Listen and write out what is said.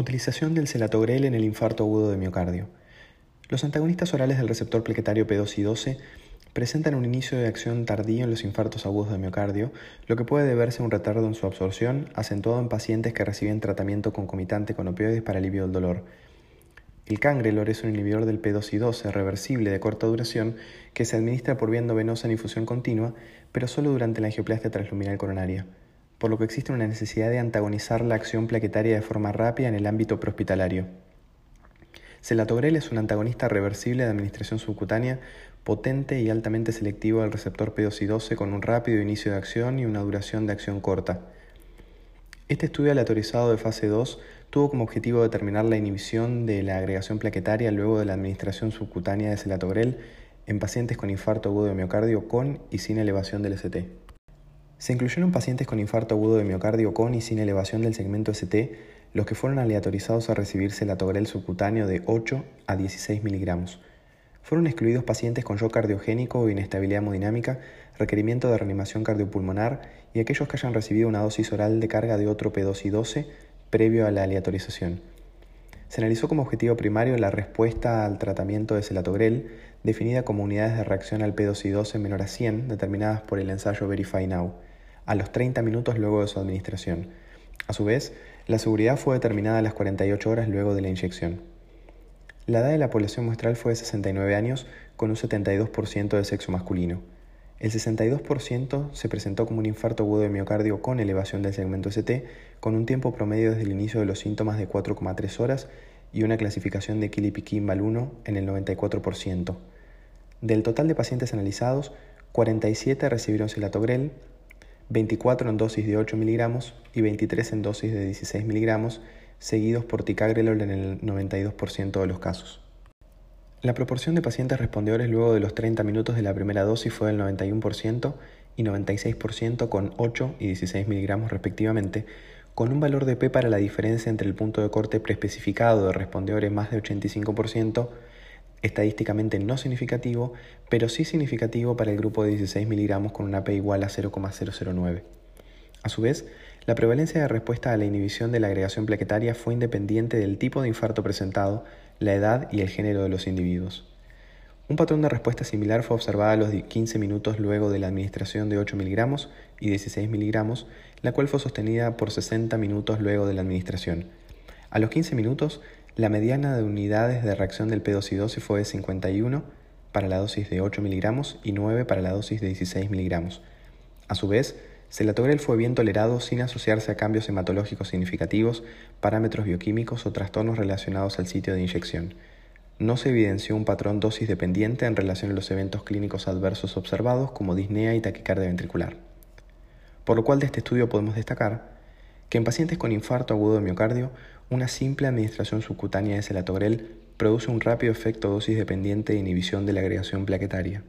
Utilización del celatogrel en el infarto agudo de miocardio. Los antagonistas orales del receptor plequetario P2 y 12 presentan un inicio de acción tardío en los infartos agudos de miocardio, lo que puede deberse a un retardo en su absorción, acentuado en pacientes que reciben tratamiento concomitante con opioides para alivio del dolor. El cangrelor es un inhibidor del P2 y 12 reversible de corta duración que se administra por vía endovenosa en infusión continua, pero solo durante la angioplastia transluminal coronaria por lo que existe una necesidad de antagonizar la acción plaquetaria de forma rápida en el ámbito prehospitalario. Celatogrel es un antagonista reversible de administración subcutánea potente y altamente selectivo del receptor P2 con un rápido inicio de acción y una duración de acción corta. Este estudio aleatorizado de fase 2 tuvo como objetivo determinar la inhibición de la agregación plaquetaria luego de la administración subcutánea de celatogrel en pacientes con infarto agudo de miocardio con y sin elevación del ST. Se incluyeron pacientes con infarto agudo de miocardio con y sin elevación del segmento ST, los que fueron aleatorizados a recibir celatogrel subcutáneo de 8 a 16 miligramos. Fueron excluidos pacientes con shock cardiogénico o inestabilidad hemodinámica, requerimiento de reanimación cardiopulmonar y aquellos que hayan recibido una dosis oral de carga de otro P2 y 12 previo a la aleatorización. Se analizó como objetivo primario la respuesta al tratamiento de celatogrel, definida como unidades de reacción al P2 y 12 menor a 100, determinadas por el ensayo Verify Now a los 30 minutos luego de su administración. A su vez, la seguridad fue determinada a las 48 horas luego de la inyección. La edad de la población muestral fue de 69 años, con un 72% de sexo masculino. El 62% se presentó como un infarto agudo de miocardio con elevación del segmento ST, con un tiempo promedio desde el inicio de los síntomas de 4,3 horas y una clasificación de Kilipikimbal 1 en el 94%. Del total de pacientes analizados, 47 recibieron celatogrel, 24 en dosis de 8 miligramos y 23 en dosis de 16 miligramos, seguidos por ticagrelol en el 92% de los casos. La proporción de pacientes respondedores luego de los 30 minutos de la primera dosis fue del 91% y 96% con 8 y 16 miligramos respectivamente, con un valor de P para la diferencia entre el punto de corte preespecificado de respondedores más de 85% estadísticamente no significativo, pero sí significativo para el grupo de 16 miligramos con una P igual a 0,009. A su vez, la prevalencia de respuesta a la inhibición de la agregación plaquetaria fue independiente del tipo de infarto presentado, la edad y el género de los individuos. Un patrón de respuesta similar fue observado a los 15 minutos luego de la administración de 8 miligramos y 16 miligramos, la cual fue sostenida por 60 minutos luego de la administración. A los 15 minutos, la mediana de unidades de reacción del P2 fue de 51 para la dosis de 8 miligramos y 9 para la dosis de 16 miligramos. A su vez, Celatogrel fue bien tolerado sin asociarse a cambios hematológicos significativos, parámetros bioquímicos o trastornos relacionados al sitio de inyección. No se evidenció un patrón dosis dependiente en relación a los eventos clínicos adversos observados como disnea y taquicardia ventricular. Por lo cual de este estudio podemos destacar que en pacientes con infarto agudo de miocardio, una simple administración subcutánea de celatogrel produce un rápido efecto dosis dependiente de inhibición de la agregación plaquetaria.